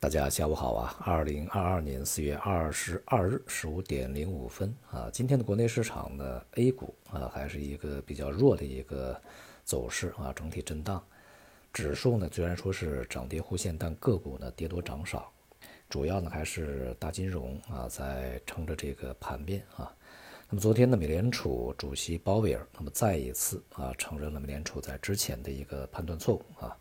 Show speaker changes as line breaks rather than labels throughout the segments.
大家下午好啊！二零二二年四月二十二日十五点零五分啊，今天的国内市场呢，A 股啊还是一个比较弱的一个走势啊，整体震荡。指数呢虽然说是涨跌互现，但个股呢跌多涨少，主要呢还是大金融啊在撑着这个盘面啊。那么昨天呢，美联储主席鲍威尔那么再一次啊承认了美联储在之前的一个判断错误啊。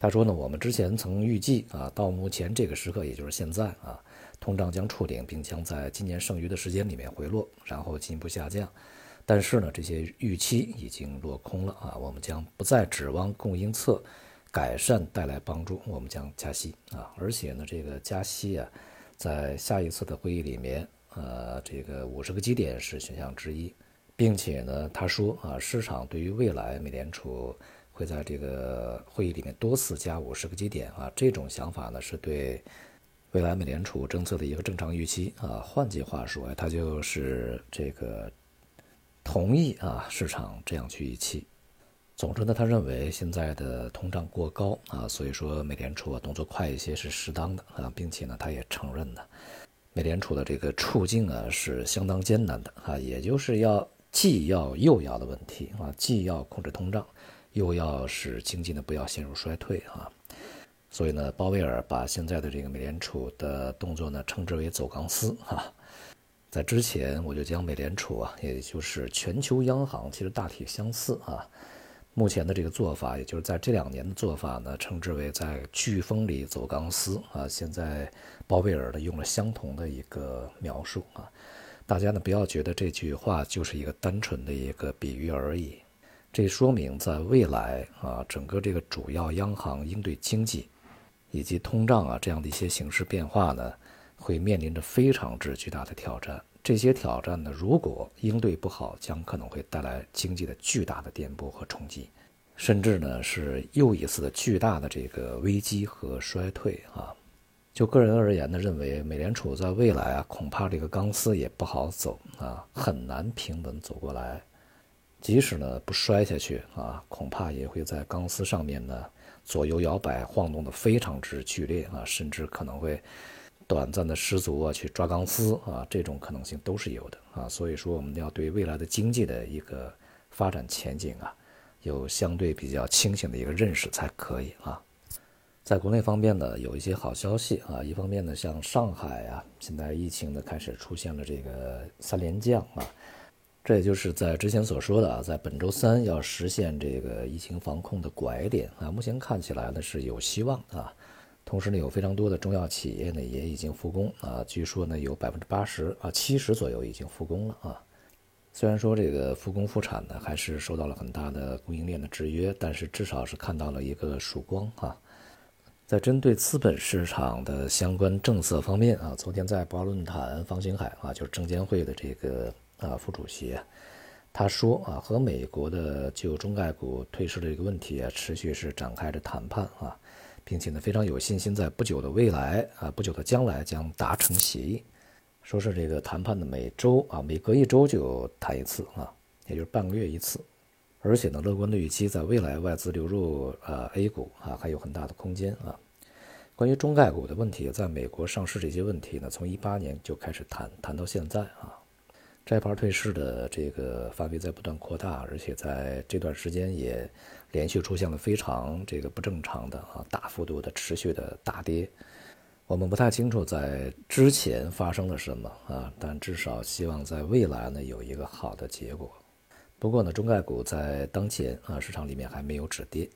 他说呢，我们之前曾预计啊，到目前这个时刻，也就是现在啊，通胀将触顶，并将在今年剩余的时间里面回落，然后进一步下降。但是呢，这些预期已经落空了啊，我们将不再指望供应侧改善带来帮助，我们将加息啊，而且呢，这个加息啊，在下一次的会议里面，呃，这个五十个基点是选项之一，并且呢，他说啊，市场对于未来美联储。会在这个会议里面多次加五十个基点啊，这种想法呢是对未来美联储政策的一个正常预期啊。换句话说，它就是这个同意啊市场这样去预期。总之呢，他认为现在的通胀过高啊，所以说美联储啊动作快一些是适当的啊，并且呢，他也承认呢，美联储的这个处境啊是相当艰难的啊，也就是要既要又要的问题啊，既要控制通胀。又要使经济呢不要陷入衰退啊，所以呢，鲍威尔把现在的这个美联储的动作呢称之为走钢丝哈。在之前我就将美联储啊，也就是全球央行其实大体相似啊。目前的这个做法，也就是在这两年的做法呢，称之为在飓风里走钢丝啊。现在鲍威尔呢用了相同的一个描述啊，大家呢不要觉得这句话就是一个单纯的一个比喻而已。这说明，在未来啊，整个这个主要央行应对经济以及通胀啊这样的一些形势变化呢，会面临着非常之巨大的挑战。这些挑战呢，如果应对不好，将可能会带来经济的巨大的颠簸和冲击，甚至呢是又一次的巨大的这个危机和衰退啊。就个人而言呢，认为美联储在未来啊，恐怕这个钢丝也不好走啊，很难平稳走过来。即使呢不摔下去啊，恐怕也会在钢丝上面呢左右摇摆、晃动的非常之剧烈啊，甚至可能会短暂的失足啊去抓钢丝啊，这种可能性都是有的啊。所以说，我们要对未来的经济的一个发展前景啊，有相对比较清醒的一个认识才可以啊。在国内方面呢，有一些好消息啊，一方面呢，像上海啊，现在疫情呢开始出现了这个三连降啊。这也就是在之前所说的啊，在本周三要实现这个疫情防控的拐点啊，目前看起来呢是有希望啊。同时呢，有非常多的中药企业呢也已经复工啊，据说呢有百分之八十啊七十左右已经复工了啊。虽然说这个复工复产呢还是受到了很大的供应链的制约，但是至少是看到了一个曙光啊。在针对资本市场的相关政策方面啊，昨天在博鳌论坛，方星海啊就是证监会的这个。啊，副主席，他说啊，和美国的就中概股退市的这个问题啊，持续是展开着谈判啊，并且呢，非常有信心在不久的未来啊，不久的将来将达成协议。说是这个谈判的每周啊，每隔一周就谈一次啊，也就是半个月一次。而且呢，乐观的预期在未来外资流入呃 A 股啊，还有很大的空间啊。关于中概股的问题，在美国上市这些问题呢，从一八年就开始谈，谈到现在啊。摘牌退市的这个范围在不断扩大，而且在这段时间也连续出现了非常这个不正常的啊大幅度的持续的大跌。我们不太清楚在之前发生了什么啊，但至少希望在未来呢有一个好的结果。不过呢，中概股在当前啊市场里面还没有止跌。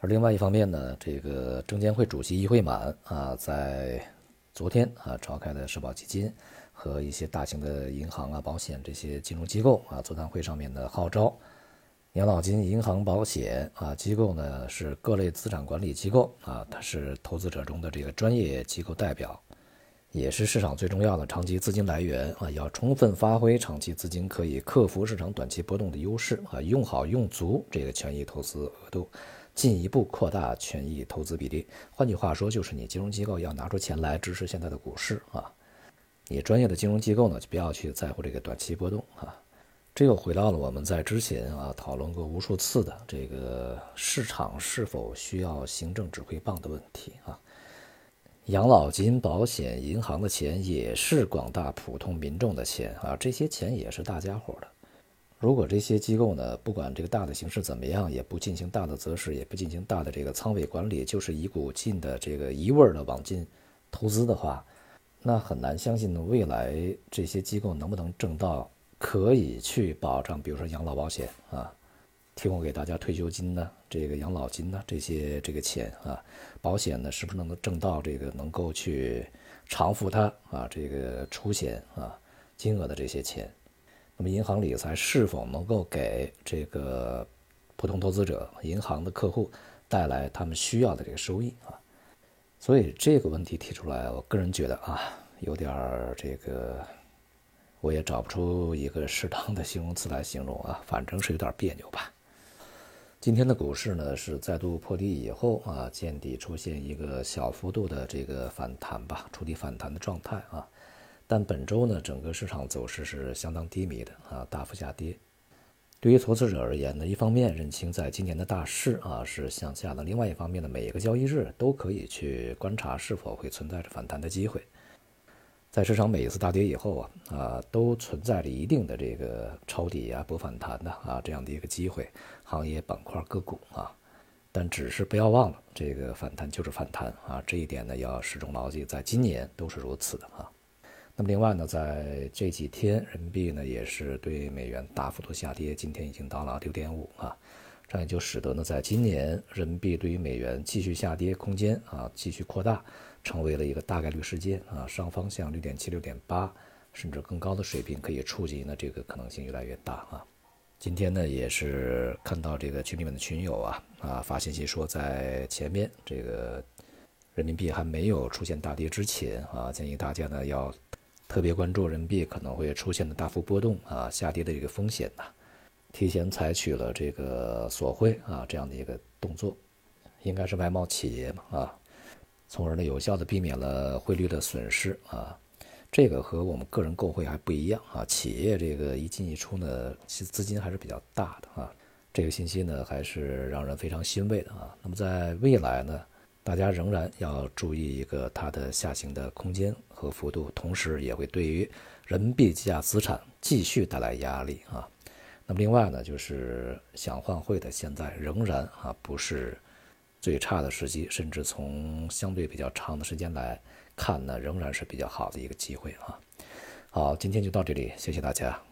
而另外一方面呢，这个证监会主席易会满啊在昨天啊召开的社保基金。和一些大型的银行啊、保险这些金融机构啊，座谈会上面的号召，养老金、银行、保险啊机构呢是各类资产管理机构啊，它是投资者中的这个专业机构代表，也是市场最重要的长期资金来源啊，要充分发挥长期资金可以克服市场短期波动的优势啊，用好用足这个权益投资额度，进一步扩大权益投资比例。换句话说，就是你金融机构要拿出钱来支持现在的股市啊。你专业的金融机构呢，就不要去在乎这个短期波动啊。这又回到了我们在之前啊讨论过无数次的这个市场是否需要行政指挥棒的问题啊。养老金、保险、银行的钱也是广大普通民众的钱啊，这些钱也是大家伙的。如果这些机构呢，不管这个大的形势怎么样，也不进行大的择时，也不进行大的这个仓位管理，就是一股劲的这个一味儿的往进投资的话，那很难相信呢未来这些机构能不能挣到可以去保障，比如说养老保险啊。提供给大家退休金呢，这个养老金呢，这些这个钱啊，保险呢，是不是能够挣到这个能够去偿付它啊这个出险啊金额的这些钱？那么银行理财是否能够给这个普通投资者、银行的客户带来他们需要的这个收益啊？所以这个问题提出来，我个人觉得啊，有点儿这个，我也找不出一个适当的形容词来形容啊，反正是有点别扭吧。今天的股市呢是再度破底以后啊，见底出现一个小幅度的这个反弹吧，触底反弹的状态啊。但本周呢，整个市场走势是相当低迷的啊，大幅下跌。对于投资者而言呢，一方面认清在今年的大势啊是向下的，另外一方面呢，每一个交易日都可以去观察是否会存在着反弹的机会。在市场每一次大跌以后啊，啊，都存在着一定的这个抄底啊、博反弹的啊这样的一个机会，行业板块个股啊，但只是不要忘了，这个反弹就是反弹啊，这一点呢要始终牢记，在今年都是如此的啊。那么另外呢，在这几天人民币呢也是对美元大幅度下跌，今天已经到了六点五啊，这样也就使得呢，在今年人民币对于美元继续下跌空间啊继续扩大。成为了一个大概率事件啊，上方向六点七、六点八，甚至更高的水平可以触及呢，这个可能性越来越大啊。今天呢，也是看到这个群里面的群友啊啊发信息说，在前面这个人民币还没有出现大跌之前啊，建议大家呢要特别关注人民币可能会出现的大幅波动啊下跌的这个风险呐，提前采取了这个索汇啊这样的一个动作，应该是外贸企业嘛啊。从而呢，有效的避免了汇率的损失啊，这个和我们个人购汇还不一样啊。企业这个一进一出呢，其资金还是比较大的啊。这个信息呢，还是让人非常欣慰的啊。那么在未来呢，大家仍然要注意一个它的下行的空间和幅度，同时也会对于人民币计价资产继续带来压力啊。那么另外呢，就是想换汇的，现在仍然啊不是。最差的时机，甚至从相对比较长的时间来看呢，仍然是比较好的一个机会啊。好，今天就到这里，谢谢大家。